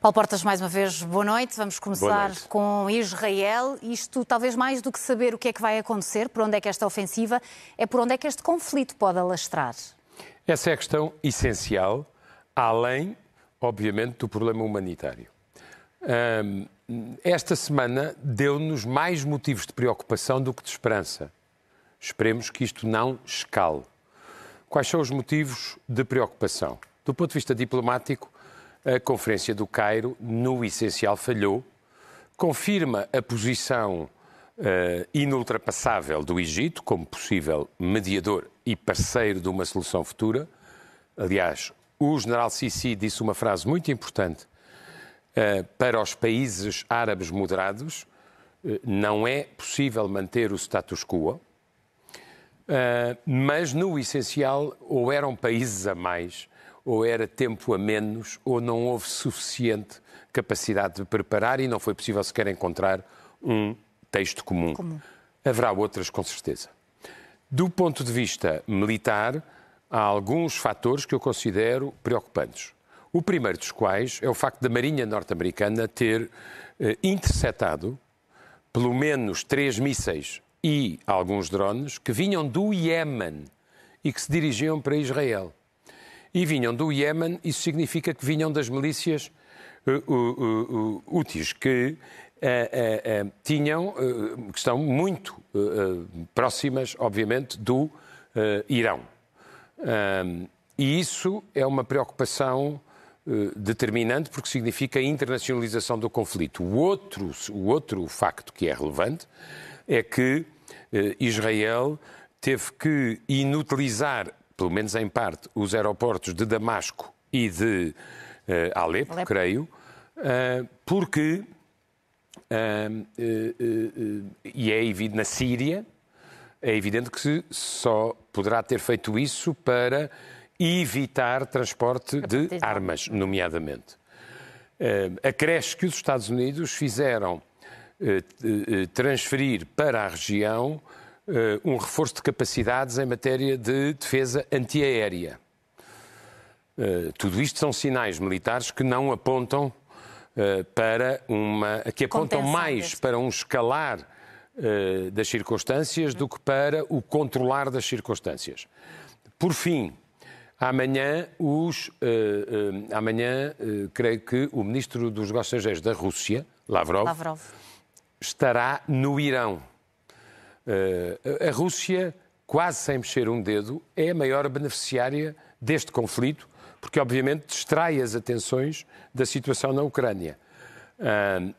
Paulo Portas, mais uma vez, boa noite. Vamos começar noite. com Israel. Isto, talvez mais do que saber o que é que vai acontecer, por onde é que esta ofensiva, é por onde é que este conflito pode alastrar. Essa é a questão essencial, além, obviamente, do problema humanitário. esta semana deu-nos mais motivos de preocupação do que de esperança. Esperemos que isto não escale. Quais são os motivos de preocupação? Do ponto de vista diplomático, a Conferência do Cairo, no essencial, falhou, confirma a posição uh, inultrapassável do Egito como possível mediador e parceiro de uma solução futura. Aliás, o general Sisi disse uma frase muito importante uh, para os países árabes moderados: uh, não é possível manter o status quo. mas, no essencial, ou eram países a mais ou era tempo a menos, ou não houve suficiente capacidade de preparar e não foi possível sequer encontrar um texto comum. comum. Haverá outras, com certeza. Do ponto de vista militar, há alguns fatores que eu considero preocupantes. O primeiro dos quais é o facto da Marinha norte-americana ter eh, interceptado pelo menos três mísseis e alguns drones que vinham do Iémen e que se dirigiam para Israel e vinham do Iémen, isso significa que vinham das milícias uh, úteis, que tinham, que estão muito próximas, obviamente, do Irão. e isso é uma preocupação determinante porque significa a internacionalização do conflito. O outro, o outro facto que é relevante é que Israel teve que inutilizar pelo menos em parte, os aeroportos de Damasco e de uh, Alepo, Alepo, creio, uh, porque, uh, e é evidente, na Síria, é evidente que só poderá ter feito isso para evitar transporte de armas, nomeadamente. Acresce que os Estados Unidos fizeram transferir para a região um reforço de capacidades em matéria de defesa antiaérea. Uh, tudo isto são sinais militares que não apontam uh, para uma. que apontam mais para um escalar das circunstâncias do que para o controlar das circunstâncias. Por fim, amanhã, os, amanhã creio que o ministro dos Negócios Estrangeiros da Rússia, Lavrov, Lavrov. estará no Irão. Eh, a Rússia, quase sem mexer um dedo, é a maior beneficiária deste conflito, porque obviamente distrai as atenções da situação na Ucrânia.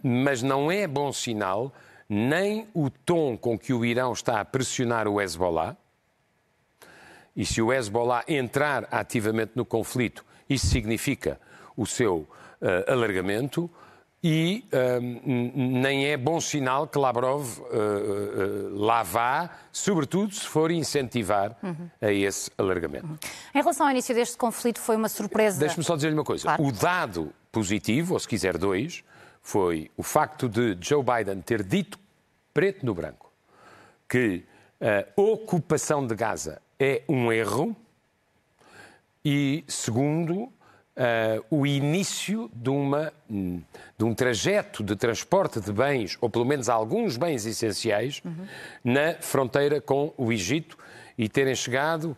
mas não é bom sinal nem o tom com que o Irão está a pressionar o Hezbollah, e se o Hezbollah entrar ativamente no conflito, isso significa o seu uh, alargamento, e um, nem é bom sinal que Lavrov uh, uh, lá vá, sobretudo se for incentivar uhum. a esse alargamento. Uhum. Em relação ao início deste conflito, foi uma surpresa. Deixe-me só dizer-lhe uma coisa. Claro. O dado positivo, ou se quiser dois, foi o facto de Joe Biden ter dito, preto no branco, que a ocupação de Gaza é um erro, e segundo, uh, o início de, uma, de um trajeto de transporte de bens, ou pelo menos alguns bens essenciais, uhum. na fronteira com o Egito e terem chegado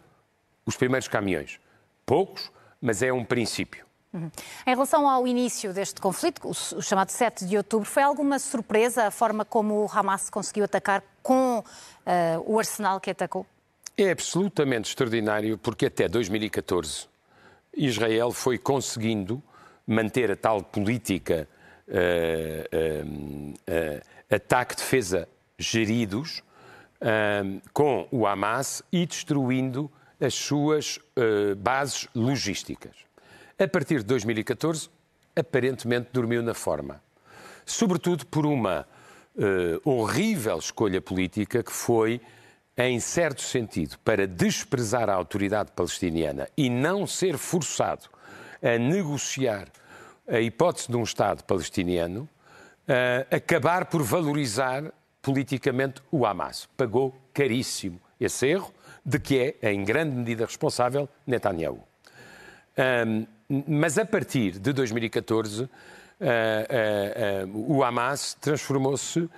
os primeiros caminhões. Poucos, mas é um princípio. Uhum. Em relação ao início deste conflito, o chamado 7 de outubro, foi alguma surpresa a forma como o Hamas conseguiu atacar com uh, o arsenal que atacou? É absolutamente extraordinário, porque até 2014 Israel foi conseguindo manter a tal política uh, ataque-defesa geridos com o Hamas e destruindo as suas bases logísticas. A partir de 2014, aparentemente dormiu na forma. Sobretudo por uma horrível escolha política que foi em certo sentido, para desprezar a autoridade palestiniana e não ser forçado a negociar a hipótese de um Estado palestiniano, uh, acabar por valorizar politicamente o Hamas. Pagou caríssimo esse erro, de que é, em grande medida, responsável Netanyahu. Um, mas a partir de 2014, o Hamas transformou-se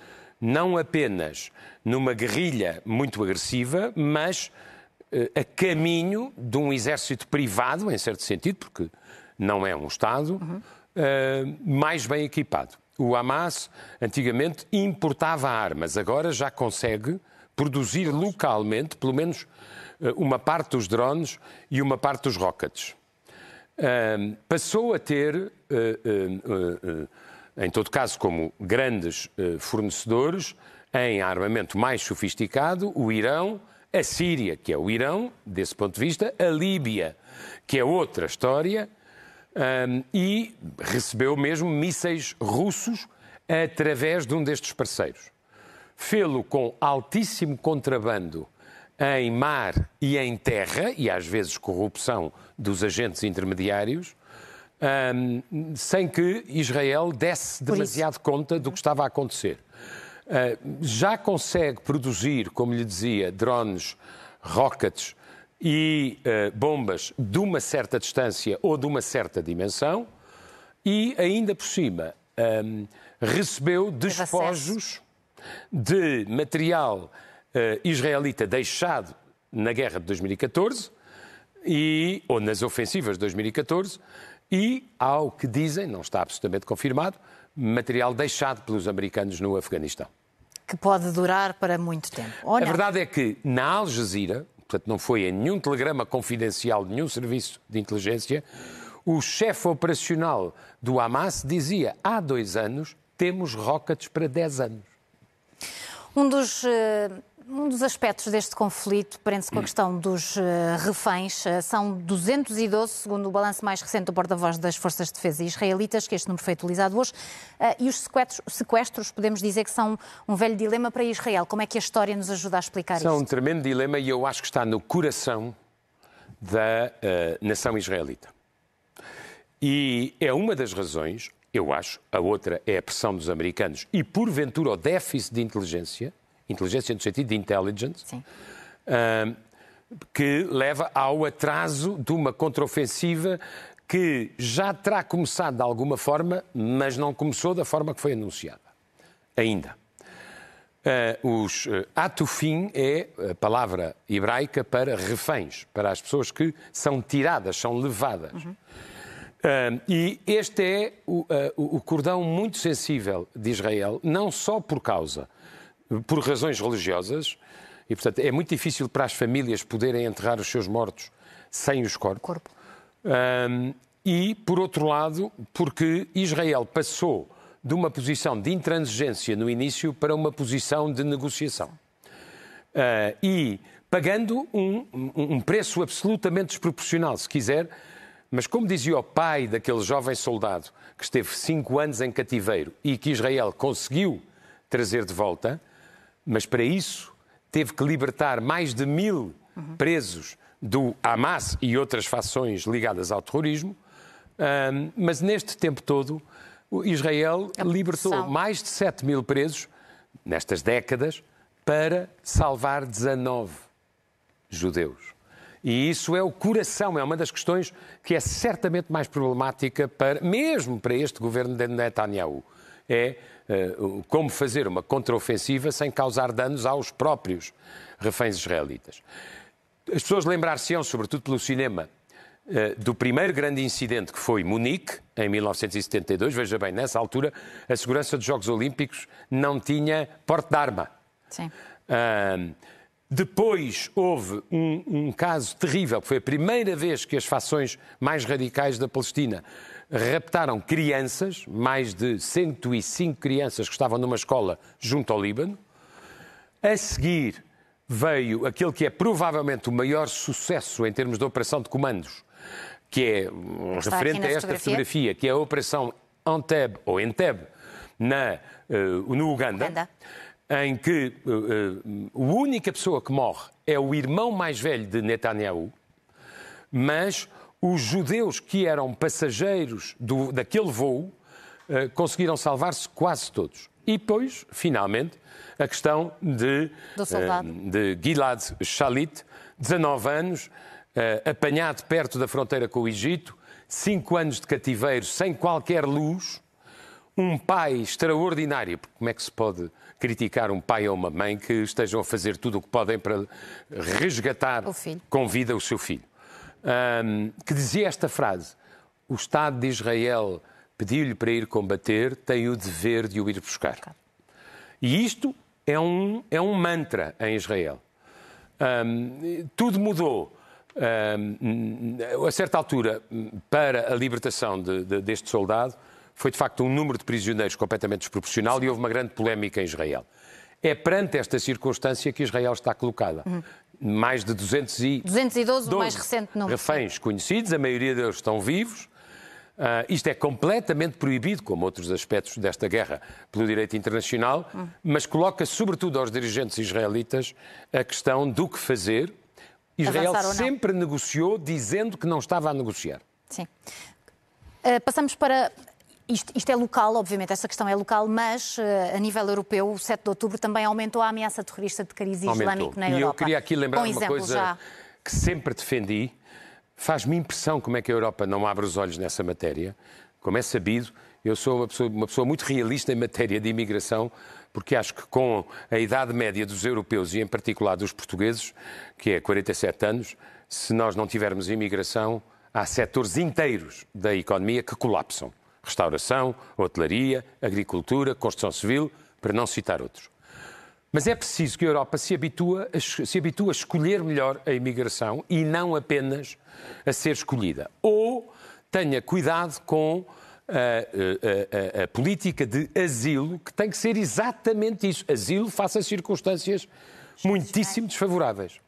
não apenas numa guerrilha muito agressiva, mas a caminho de um exército privado, em certo sentido, porque não é um Estado, uhum. mais bem equipado. O Hamas antigamente importava armas, agora já consegue produzir localmente, pelo menos eh, uma parte dos drones e uma parte dos rockets. passou a ter, em todo caso, como grandes fornecedores em armamento mais sofisticado, o Irão, a Síria, que é o Irão, desse ponto de vista, a Líbia, que é outra história, um, e recebeu mesmo mísseis russos através de um destes parceiros. Fê-lo com altíssimo contrabando em mar e em terra, e às vezes corrupção dos agentes intermediários, um, sem que Israel desse demasiado conta do que estava a acontecer. Uh, já consegue produzir, como lhe dizia, drones, rockets e uh, bombas de uma certa distância ou de uma certa dimensão, e ainda por cima um, recebeu despojos de material uh, israelita deixado na guerra de 2014 e, ou nas ofensivas de 2014 e, ao que dizem, não está absolutamente confirmado, material deixado pelos americanos no Afeganistão. Que pode durar para muito tempo. A verdade é que na Al Jazeera, portanto não foi em nenhum telegrama confidencial de nenhum serviço de inteligência, o chefe operacional do Hamas dizia há dois anos temos rockets para 10 anos. Um dos, eh, um dos aspectos deste conflito prende-se com a questão dos eh, reféns. Eh, são 212, segundo o balanço mais recente do porta-voz das Forças de Defesa israelitas, que este número foi utilizado hoje. E os sequestros, sequestros, podemos dizer que são um velho dilema para Israel. Como é que a história nos ajuda a explicar são isto? São um tremendo dilema e eu acho que está no coração da uh, nação israelita. E é uma das razões, eu acho, a outra é a pressão dos americanos e, porventura, o déficit de inteligência, inteligência no sentido de intelligence, uh, que leva ao atraso de uma contraofensiva que já terá começado de alguma forma, mas não começou da forma que foi anunciada. Ainda. Uh, os uh, atufim é a palavra hebraica para reféns, para as pessoas que são tiradas, são levadas. Uhum. Uh, e este é o, uh, o, cordão muito sensível de Israel, não só por causa, por razões religiosas, e portanto é muito difícil para as famílias poderem enterrar os seus mortos sem os corpos. Corpo. Uh, e, por outro lado, porque Israel passou de uma posição de intransigência no início para uma posição de negociação. e pagando um, um preço absolutamente desproporcional, se quiser, mas como dizia o pai daquele jovem soldado que esteve cinco anos em cativeiro e que Israel conseguiu trazer de volta, mas para isso teve que libertar mais de mil presos do Hamas e outras fações ligadas ao terrorismo. Um, mas neste tempo todo, Israel libertou mais de 7 mil presos nestas décadas para salvar 19 judeus. E isso é o coração, é uma das questões que é certamente mais problemática, para, mesmo para este governo de Netanyahu. É como fazer uma contraofensiva sem causar danos aos próprios reféns israelitas. As pessoas lembrar-se-ão, sobretudo pelo cinema, uh, do primeiro grande incidente que foi Munique, em 1972. Veja bem, nessa altura, a segurança dos Jogos Olímpicos não tinha porte de arma. Sim. Uh, depois houve um, um, caso terrível, que foi a primeira vez que as fações mais radicais da Palestina raptaram crianças, mais de 105 crianças que estavam numa escola junto ao Líbano. A seguir veio aquele que é provavelmente o maior sucesso em termos de operação de comandos, que é Está referente a esta fotografia. fotografia, que é a Operação Entebbe, ou Entebbe, na, uh, no Uganda. Uganda em que uh, uh, a única pessoa que morre é o irmão mais velho de Netanyahu, mas os judeus que eram passageiros do, daquele voo uh, conseguiram salvar-se quase todos. E depois, finalmente, a questão de, de Gilad Shalit, 19 anos, apanhado perto da fronteira com o Egito, cinco anos de cativeiro sem qualquer luz, um pai extraordinário, porque como é que se pode criticar um pai ou uma mãe que estejam a fazer tudo o que podem para resgatar com vida o seu filho? Um, que dizia esta frase: O Estado de Israel pediu-lhe para ir combater, tem o dever de o ir buscar. E isto é um, é um mantra em Israel. Um, tudo mudou. Um, a certa altura, para a libertação de, de, deste soldado, foi de facto um número de prisioneiros completamente desproporcional e houve uma grande polémica em Israel. É perante esta circunstância que Israel está colocada. Uhum. Mais de 200 e 212, o mais recente número. Reféns conhecidos, a maioria deles estão vivos. Uh, isto é completamente proibido, como outros aspectos desta guerra, pelo direito internacional, uhum. mas coloca sobretudo aos dirigentes israelitas a questão do que fazer. Israel sempre negociou dizendo que não estava a negociar. Sim. Uh, passamos para isto, isto, é local, obviamente, essa questão é local, mas uh, a nível europeu, o 7 de outubro também aumentou a ameaça terrorista de cariz islâmico na Europa. E eu queria aqui lembrar um uma coisa já... que sempre defendi. Faz-me impressão como é que a Europa não abre os olhos nessa matéria. Como é sabido, eu sou uma pessoa, uma pessoa muito realista em matéria de imigração, porque acho que com a idade média dos europeus e, em particular, dos portugueses, que é 47 anos, se nós não tivermos imigração, há setores inteiros da economia que colapsam restauração, hotelaria, agricultura, construção civil, para não citar outros. Mas é preciso que a Europa se habitue, se habitue a escolher melhor a imigração e não apenas a ser escolhida. Ou tenha cuidado com a, a, a, a, política de asilo, que tem que ser exatamente isso. Asilo face a circunstâncias muitíssimo desfavoráveis.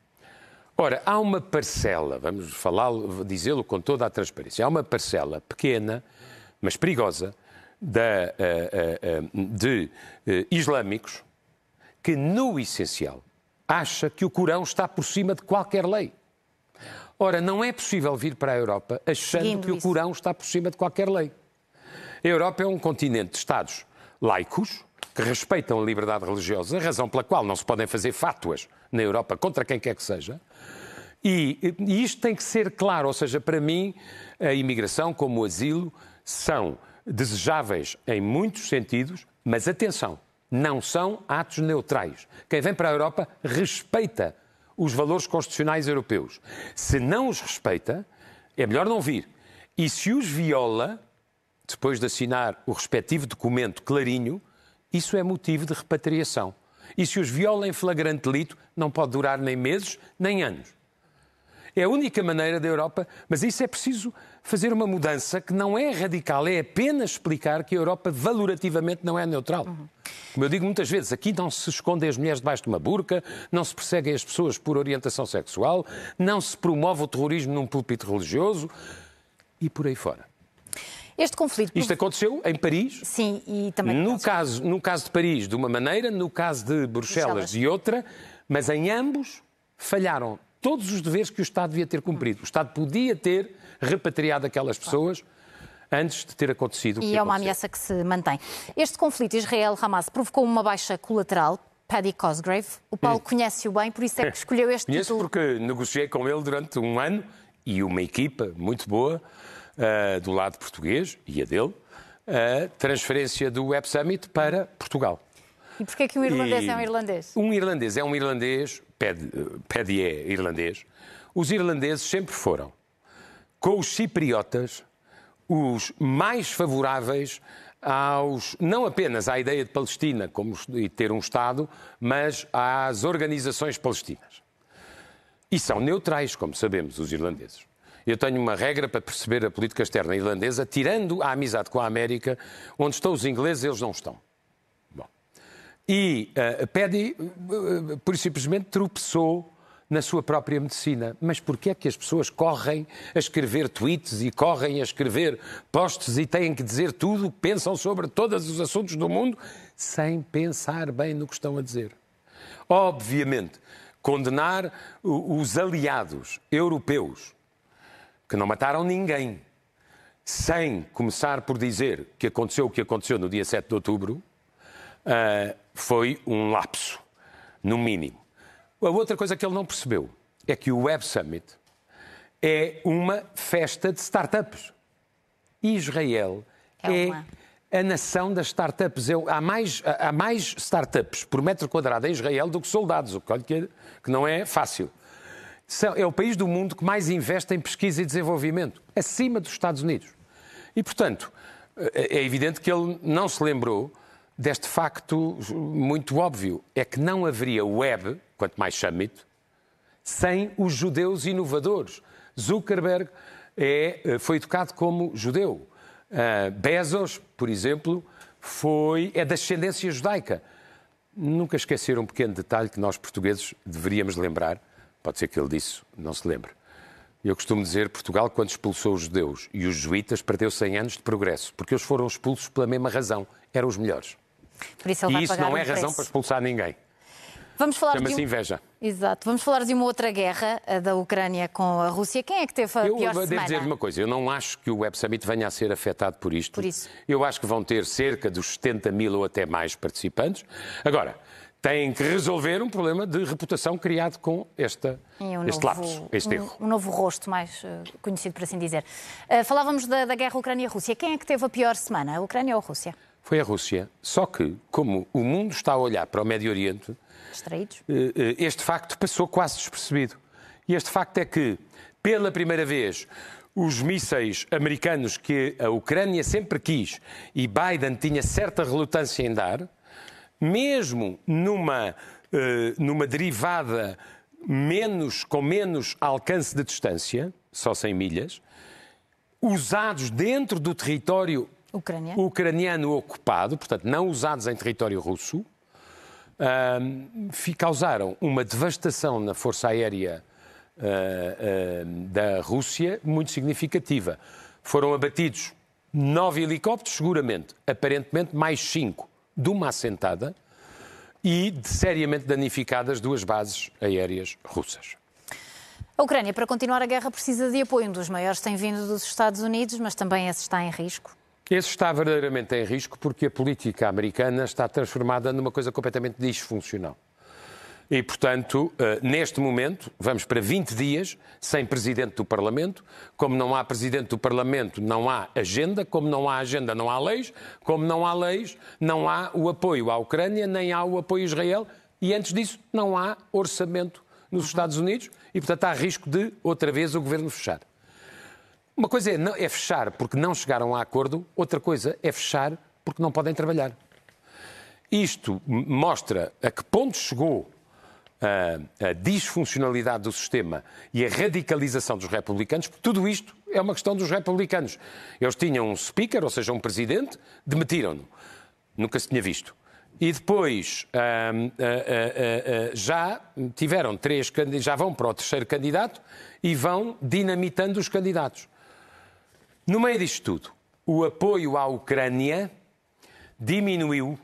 Ora, há uma parcela, vamos dizê-lo com toda a transparência, há uma parcela pequena mas perigosa, da, uh, uh, de islâmicos que, no essencial, acha que o Corão está por cima de qualquer lei. Ora, não é possível vir para a Europa achando Seguindo que isso. o Corão está por cima de qualquer lei. A Europa é um continente de Estados laicos, que respeitam a liberdade religiosa, razão pela qual não se podem fazer fátuas na Europa contra quem quer que seja. E, e isto tem que ser claro, ou seja, para mim, a imigração, como o asilo, são desejáveis em muitos sentidos, mas atenção, não são atos neutrais. Quem vem para a Europa respeita os valores constitucionais europeus. Se não os respeita, é melhor não vir. E se os viola, depois de assinar o respectivo documento clarinho, isso é motivo de repatriação. E se os viola em flagrante delito, não pode durar nem meses, nem anos. É a única maneira da Europa, mas isso é preciso fazer uma mudança que não é radical, é apenas explicar que a Europa valorativamente não é neutral. Uhum. Como eu digo muitas vezes, aqui não se escondem as mulheres debaixo de uma burca, não se perseguem as pessoas por orientação sexual, não se promove o terrorismo num púlpito religioso e por aí fora. Este conflito. Isto aconteceu em Paris. Sim, e também. No caso, no caso de Paris, de uma maneira, no caso de Bruxelas, Bruxelas. de outra, mas em ambos falharam todos os deveres que o Estado devia ter cumprido. O Estado podia ter repatriado aquelas pessoas antes de ter acontecido. E é uma ameaça que se mantém. Este conflito Israel-Hamas provocou uma baixa colateral. Paddy Cosgrave. O Paulo hum. conhece-o bem, por isso é que escolheu este Conheço título. porque negociei com ele durante um ano e uma equipa muito boa uh, do lado português e a dele, a transferência do Web Summit para Portugal. E porquê é que um irlandês e é um irlandês? Um irlandês é um irlandês, Paddy é irlandês. Os irlandeses sempre foram com os cipriotas os mais favoráveis aos, não apenas à ideia de Palestina como de ter um Estado, mas às organizações palestinas. E são neutrais, como sabemos, os irlandeses. Eu tenho uma regra para perceber a política externa irlandesa, tirando a amizade com a América, onde estão os ingleses, eles não estão. E uh, Paddy, uh, por simplesmente, tropeçou na sua própria medicina. Mas porquê é que as pessoas correm a escrever tweets e correm a escrever posts e têm que dizer tudo, pensam sobre todos os assuntos do mundo, sem pensar bem no que estão a dizer? Obviamente, condenar os aliados europeus que não mataram ninguém, sem começar por dizer que aconteceu o que aconteceu no dia 7 de outubro, uh, foi um lapso, no mínimo. A outra coisa que ele não percebeu é que o Web Summit é uma festa de startups. Israel é, é a nação das startups. Há mais, há mais startups por metro quadrado em Israel do que soldados, o que não é fácil. É o país do mundo que mais investe em pesquisa e desenvolvimento, acima dos Estados Unidos. E, portanto, é evidente que ele não se lembrou deste facto muito óbvio: é que não haveria web, quanto mais summit, sem os judeus inovadores. Zuckerberg é, foi educado como judeu. Uh, Bezos, por exemplo, foi, é da ascendência judaica. Nunca esquecer um pequeno detalhe que nós portugueses deveríamos lembrar. Pode ser que ele disse, não se lembre. Eu costumo dizer, Portugal, quando expulsou os judeus e os jesuítas, perdeu 100 anos de progresso, porque eles foram expulsos pela mesma razão. Eram os melhores. Por isso e isso não é um razão para expulsar ninguém. Vamos falar Chama-se de um... inveja. Exato. Vamos falar de uma outra guerra, a da Ucrânia com a Rússia. Quem é que teve a eu pior devo semana? dizer uma coisa, eu não acho que o Web Summit venha a ser afetado por isto. Por isso. Eu acho que vão ter cerca dos 70 mil ou até mais participantes. Agora, têm que resolver um problema de reputação criado com esta, um este novo, lapso, este um, erro. Um novo rosto mais uh, conhecido, por assim dizer. Uh, falávamos da, da guerra Ucrânia-Rússia. Quem é que teve a pior semana, a Ucrânia ou a Rússia? Foi a Rússia. Só que, como o mundo está a olhar para o Médio Oriente, Distraídos. Eh, eh, este facto passou quase despercebido. E este facto é que, pela primeira vez, os mísseis americanos que a Ucrânia sempre quis e Biden tinha certa relutância em dar, mesmo numa, eh, numa derivada menos, com menos alcance de distância, só 100 milhas, usados dentro do território Ucrânia. ucraniano ocupado, portanto, não usados em território russo, um, causaram uma devastação na força aérea uh, uh, da Rússia muito significativa. Foram abatidos nove helicópteros, seguramente, aparentemente mais cinco de uma assentada e de seriamente danificadas duas bases aéreas russas. A Ucrânia, para continuar a guerra, precisa de apoio. Um dos maiores tem vindo dos Estados Unidos, mas também esse está em risco. Esse está verdadeiramente em risco porque a política americana está transformada numa coisa completamente disfuncional. E, portanto, neste momento, vamos para 20 dias sem presidente do Parlamento. Como não há presidente do Parlamento, não há agenda. Como não há agenda, não há leis. Como não há leis, não há o apoio à Ucrânia, nem há o apoio a Israel. E, antes disso, não há orçamento nos Estados Unidos. E, portanto, há risco de, outra vez, o governo fechar. Uma coisa é, é fechar porque não chegaram a acordo, outra coisa é fechar porque não podem trabalhar. Isto mostra a que ponto chegou a, a, disfuncionalidade do sistema e a radicalização dos republicanos, porque tudo isto é uma questão dos republicanos. Eles tinham um speaker, ou seja, um presidente, demitiram-no. Nunca se tinha visto. E depois hum, já tiveram três já vão para o terceiro candidato e vão dinamitando os candidatos. No meio disto tudo, o apoio à Ucrânia diminuiu,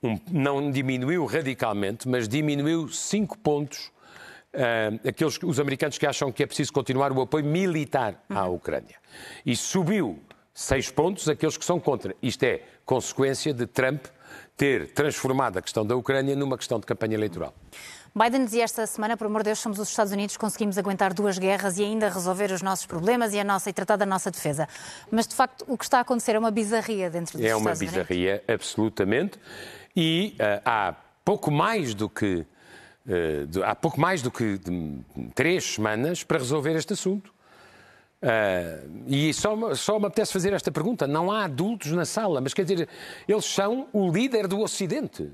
um, não diminuiu radicalmente, mas diminuiu cinco pontos. Uh, aqueles, os americanos que acham que é preciso continuar o apoio militar à Ucrânia. E subiu seis pontos aqueles que são contra. Isto é consequência de Trump ter transformado a questão da Ucrânia numa questão de campanha eleitoral. Biden dizia esta semana, por amor de Deus, somos os Estados Unidos, conseguimos aguentar duas guerras e ainda resolver os nossos problemas e, a nossa, e tratar da nossa defesa. Mas, de facto, o que está a acontecer é uma bizarria dentro dos é Estados Unidos. É uma bizarria, absolutamente. E uh, há pouco mais do que uh, de, há pouco mais do que de, três semanas para resolver este assunto. Uh, e só, só me apetece fazer esta pergunta: não há adultos na sala, mas quer dizer, eles são o líder do Ocidente.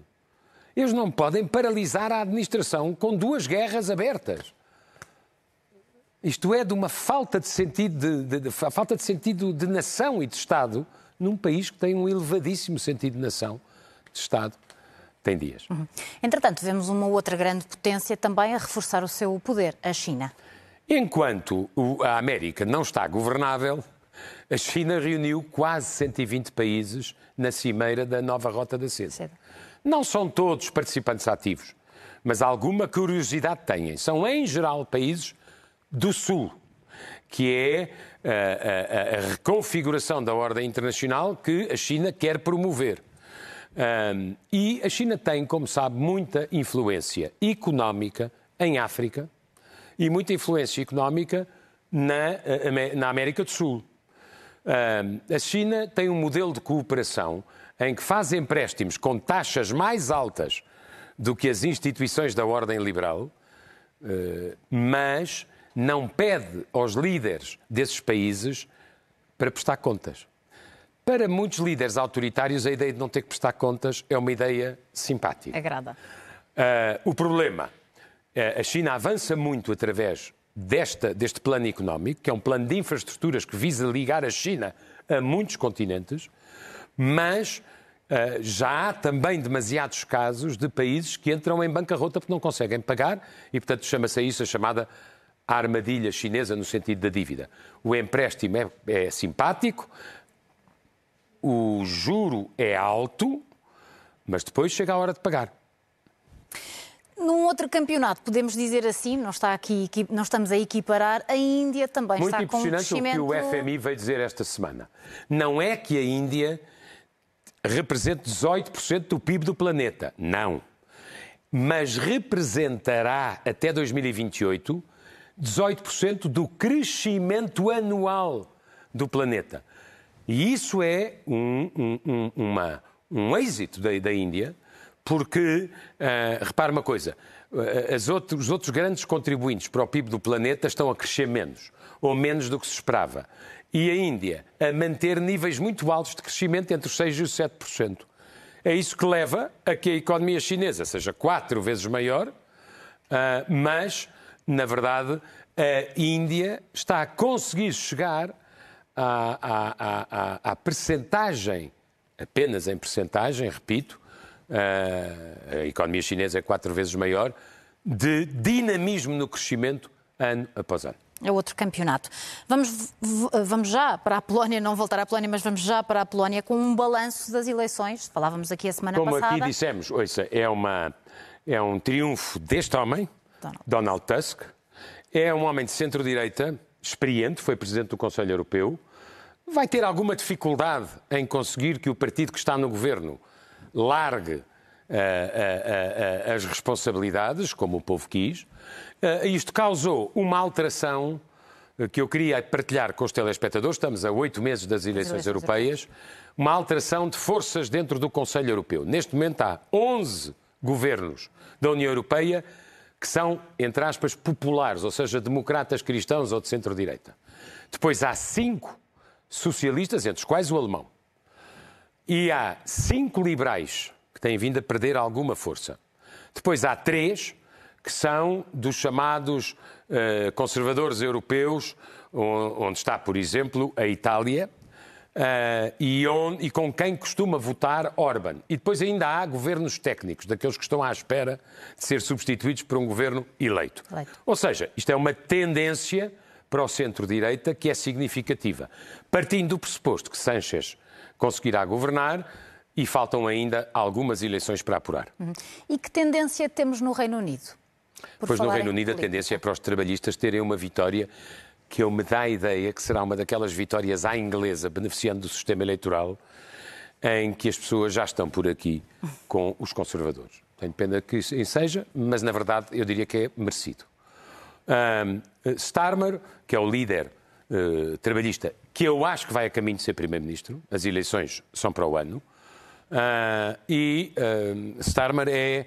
Eles não podem paralisar a administração com duas guerras abertas. Isto é de uma falta de sentido de, de, de, falta de sentido de nação e de Estado num país que tem um elevadíssimo sentido de nação, de Estado, tem dias. Uhum. Entretanto, vemos uma outra grande potência também a reforçar o seu poder, a China. Enquanto a América não está governável, a China reuniu quase 120 países na cimeira da nova Rota da Seda. Seda. Não são todos participantes ativos, mas alguma curiosidade têm. São, em geral, países do Sul, que é a, a, a reconfiguração da ordem internacional que a China quer promover. Um, e a China tem, como sabe, muita influência económica em África e muita influência económica na, na América do Sul. a China tem um modelo de cooperação em que faz empréstimos com taxas mais altas do que as instituições da ordem liberal, eh, mas não pede aos líderes desses países para prestar contas. Para muitos líderes autoritários, a ideia de não ter que prestar contas é uma ideia simpática. Agrada. Uh, o problema, a China avança muito através desta, deste plano económico, que é um plano de infraestruturas que visa ligar a China a muitos continentes, mas uh, já há também demasiados casos de países que entram em bancarrota porque não conseguem pagar e, portanto, chama-se isso a chamada armadilha chinesa no sentido da dívida. O empréstimo é, é simpático, o juro é alto, mas depois chega a hora de pagar. Num outro campeonato, podemos dizer assim, não, está aqui, não estamos a equiparar, a Índia também Muito está com um crescimento... Muito impressionante o que o FMI veio dizer esta semana. Não é que a Índia represente 18% do PIB do planeta, não. Mas representará até 2028 18% do crescimento anual do planeta. E isso é um, um, uma, um êxito da, da Índia, porque, uh, repare uma coisa, uh, outros, os outros grandes contribuintes para o PIB do planeta estão a crescer menos, ou menos do que se esperava. E a Índia a manter níveis muito altos de crescimento entre os 6% e os 7%. É isso que leva a que a economia chinesa seja quatro vezes maior, uh, mas na verdade, a Índia está a conseguir chegar à, à, à, à percentagem, apenas em percentagem, repito, a economia chinesa é quatro vezes maior, de dinamismo no crescimento ano após ano. É outro campeonato. Vamos, vamos já para a Polónia, não voltar à Polónia, mas vamos já para a Polónia com um balanço das eleições. Falávamos aqui a semana Como passada. Como aqui dissemos, ouça, é, uma, é um triunfo deste homem, Donald. Donald Tusk. É um homem de centro-direita, experiente, foi presidente do Conselho Europeu. Vai ter alguma dificuldade em conseguir que o partido que está no governo largue uh, as responsabilidades, como o povo quis. isto causou uma alteração que eu queria partilhar com os telespectadores. Estamos a oito meses das eleições europeias. Uma alteração de forças dentro do Conselho Europeu. Neste momento há 11 governos da União Europeia que são, entre aspas, populares, ou seja, democratas cristãos ou de centro-direita. Depois há cinco socialistas, entre os quais o alemão. E há cinco liberais que têm vindo a perder alguma força. Depois há três que são dos chamados uh, conservadores europeus, onde está, por exemplo, a Itália, Uh, e, onde, e, com quem costuma votar Orban. E depois ainda há governos técnicos, daqueles que estão à espera de ser substituídos por um governo eleito. eleito. Ou seja, isto é uma tendência para o centro-direita que é significativa. Partindo do pressuposto que Sanchez conseguirá governar, e faltam ainda algumas eleições para apurar. Uhum. E que tendência temos no Reino Unido? pois no Reino Unido a tendência é para os trabalhistas terem uma vitória que eu me dá a ideia que será uma daquelas vitórias à inglesa, beneficiando do sistema eleitoral, em que as pessoas já estão por aqui com os conservadores. Tenho pena que isso seja, mas na verdade eu diria que é merecido. Um, Starmer, que é o líder uh, trabalhista, que eu acho que vai a caminho de ser primeiro-ministro, as eleições são para o ano, uh, e uh, Starmer é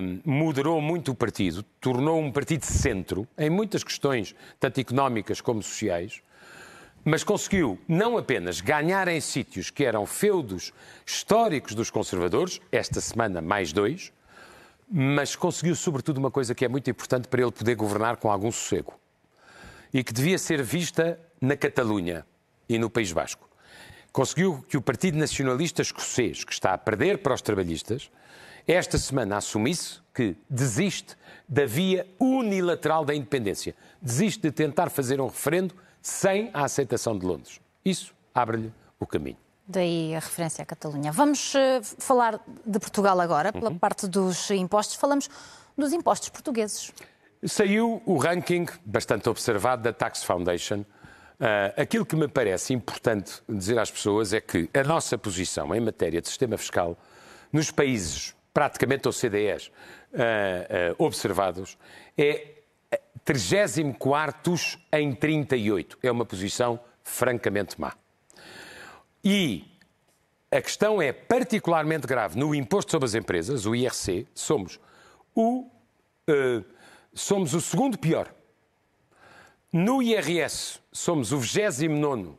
um, moderou muito o partido, tornou um partido de centro em muitas questões, tanto económicas como sociais, mas conseguiu não apenas ganhar em sítios que eram feudos históricos dos conservadores, esta semana mais dois, mas conseguiu sobretudo uma coisa que é muito importante para ele poder governar com algum sossego e que devia ser vista na Catalunha e no País Basco. Conseguiu que o Partido Nacionalista Escocês, que está a perder para os trabalhistas, esta semana assumisse que desiste da via unilateral da independência. Desiste de tentar fazer um referendo sem a aceitação de Londres. Isso abre-lhe o caminho. Daí a referência à Catalunha. Vamos uh, falar de Portugal agora, pela uhum. parte dos impostos. Falamos dos impostos portugueses. Saiu o ranking bastante observado da Tax Foundation. Uh, aquilo que me parece importante dizer às pessoas é que a nossa posição em matéria de sistema fiscal nos países praticamente OCDEs uh, uh, observados, é 34 em 38. É uma posição francamente má. E a questão é particularmente grave no imposto sobre as empresas, o IRC, somos o, somos o segundo pior. No IRS, somos o 29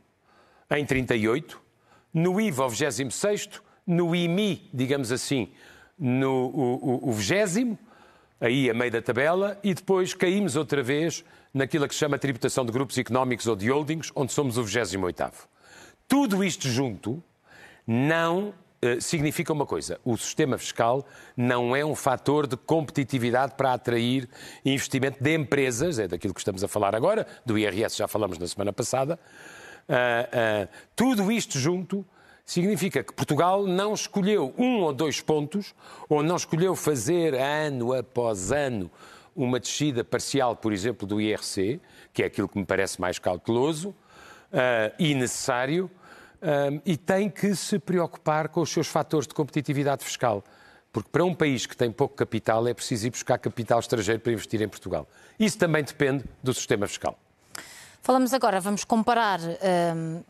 em 38, no IVA, o 26, no IMI, digamos assim, no o, o, o 20, aí a meio da tabela, e depois caímos outra vez naquilo que se chama tributação de grupos económicos ou de holdings, onde somos o 28. Tudo isto junto não significa uma coisa: o sistema fiscal não é um fator de competitividade para atrair investimento de empresas, é daquilo que estamos a falar agora, do IRS já falamos na semana passada. Uh, uh, tudo isto junto significa que Portugal não escolheu um ou dois pontos, ou não escolheu fazer ano após ano uma descida parcial, por exemplo, do IRC, que é aquilo que me parece mais cauteloso uh, e necessário, uh, e tem que se preocupar com os seus fatores de competitividade fiscal. Porque para um país que tem pouco capital é preciso ir buscar capital estrangeiro para investir em Portugal. Isso também depende do sistema fiscal. Falamos agora, vamos comparar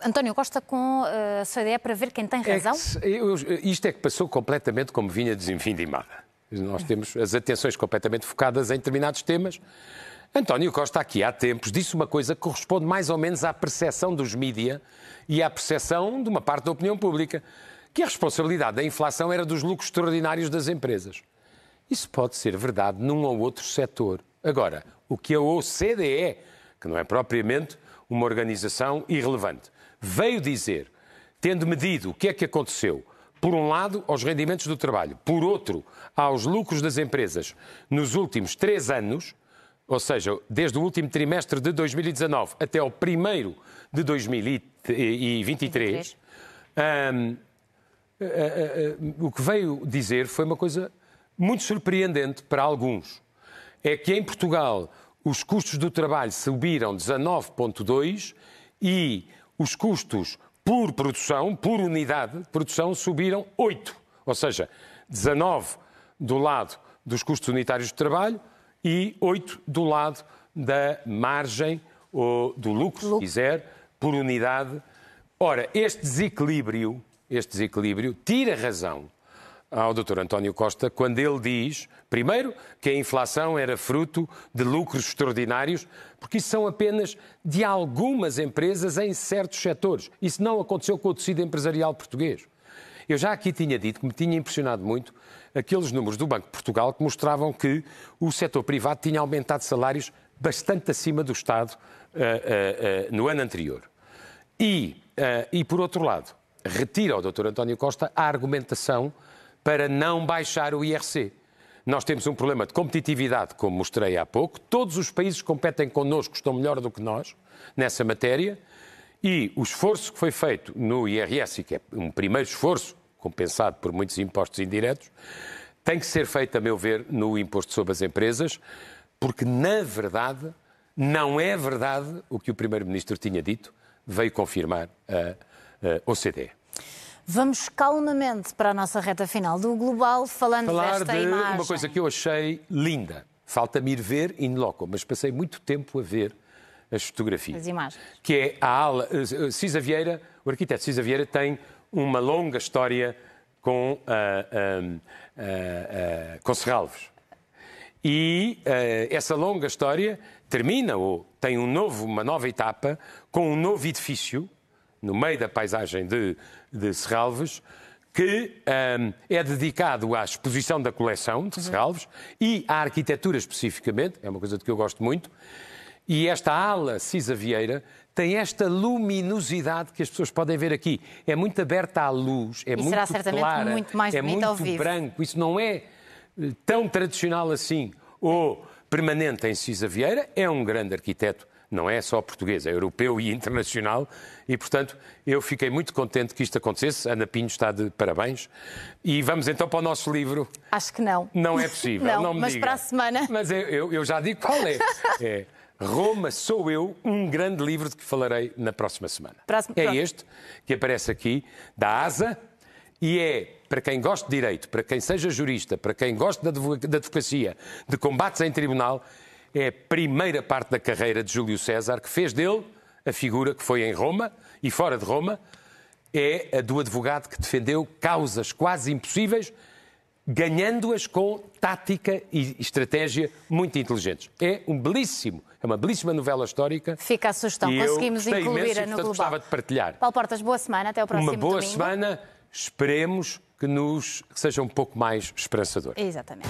António Costa com uh, a sua ideia para ver quem tem é razão? É eu, isto é que passou completamente como vinha desinfindimada. Nós temos as atenções completamente focadas em determinados temas. António Costa, aqui há tempos, disse uma coisa que corresponde mais ou menos à percepção dos mídia e à percepção de uma parte da opinião pública, que a responsabilidade da inflação era dos lucros extraordinários das empresas. Isso pode ser verdade num ou outro setor. Agora, o que a OCDE que não é propriamente uma organização irrelevante, veio dizer, tendo medido o que é que aconteceu, por um lado, aos rendimentos do trabalho, por outro, aos lucros das empresas nos últimos três anos, ou seja, desde o último trimestre de 2019 até ao primeiro de 2023, um, uh, uh, uh, o que veio dizer foi uma coisa muito surpreendente para alguns. É que em Portugal os custos do trabalho subiram 19,2% e os custos por produção, por unidade de produção, subiram 8%. Ou seja, 19% do lado dos custos unitários de trabalho e 8% do lado da margem ou do lucro, lucro. se quiser, por unidade. Ora, este desequilíbrio, este desequilíbrio tira razão ao Dr. António Costa quando ele diz, primeiro, que a inflação era fruto de lucros extraordinários, porque isso são apenas de algumas empresas em certos setores. Isso não aconteceu com o tecido empresarial português. Eu já aqui tinha dito que me tinha impressionado muito aqueles números do Banco de Portugal que mostravam que o setor privado tinha aumentado salários bastante acima do Estado uh, uh, no ano anterior. E, e, por outro lado, retira ao Dr. António Costa a argumentação para não baixar o IRC. Nós temos um problema de competitividade, como mostrei há pouco. Todos os países que competem connosco estão melhor do que nós nessa matéria. E o esforço que foi feito no IRS, que é um primeiro esforço, compensado por muitos impostos indiretos, tem que ser feito, a meu ver, no imposto sobre as empresas, porque, na verdade, não é verdade o que o Primeiro-Ministro tinha dito, veio confirmar a, a OCDE. Vamos calmamente para a nossa reta final do Global, falando Falar desta de imagem. uma coisa que eu achei linda. Falta-me ir ver in loco, mas passei muito tempo a ver as fotografias. As imagens. Que é a ala... Eh, Cisa Vieira, o arquiteto Cisa Vieira tem uma longa história com, uh, uh, uh, com Serralves. E essa longa história termina, ou tem um novo, uma nova etapa, com um novo edifício, no meio da paisagem de, de Serralves, que um, é dedicado à exposição da coleção de Serralves e à arquitetura especificamente, é uma coisa de que eu gosto muito, e esta ala Cisa Vieira tem esta luminosidade que as pessoas podem ver aqui. É muito aberta à luz, é e muito será certamente clara, muito mais é muito ao vivo. branco. Isso não é eh, tão tradicional assim ou permanente em Cisa Vieira. É um grande arquiteto não é só português, é europeu e internacional, e portanto eu fiquei muito contente que isto acontecesse. Ana Pinho está de parabéns. E vamos então para o nosso livro. Acho que não. Não é possível, não, não me mas diga. para a semana. Mas eu, eu, eu já digo qual é. é. Roma Sou Eu, um grande livro de que falarei na próxima semana. Próximo, é pronto. este que aparece aqui, da ASA, e é para quem gosta de direito, para quem seja jurista, para quem gosta da advocacia, de combates em tribunal, é a primeira parte da carreira de Júlio César, que fez dele a figura que foi em Roma e fora de Roma, é a do advogado que defendeu causas quase impossíveis, ganhando-as com tática e estratégia muito inteligentes. É um belíssimo, é uma belíssima novela histórica. Fica a sugestão, conseguimos incluir-a no portanto, Global. gostava de partilhar. Paulo Portas, boa semana, até ao próximo Uma boa domingo. semana, esperemos que nos que seja um pouco mais esperançador. Exatamente.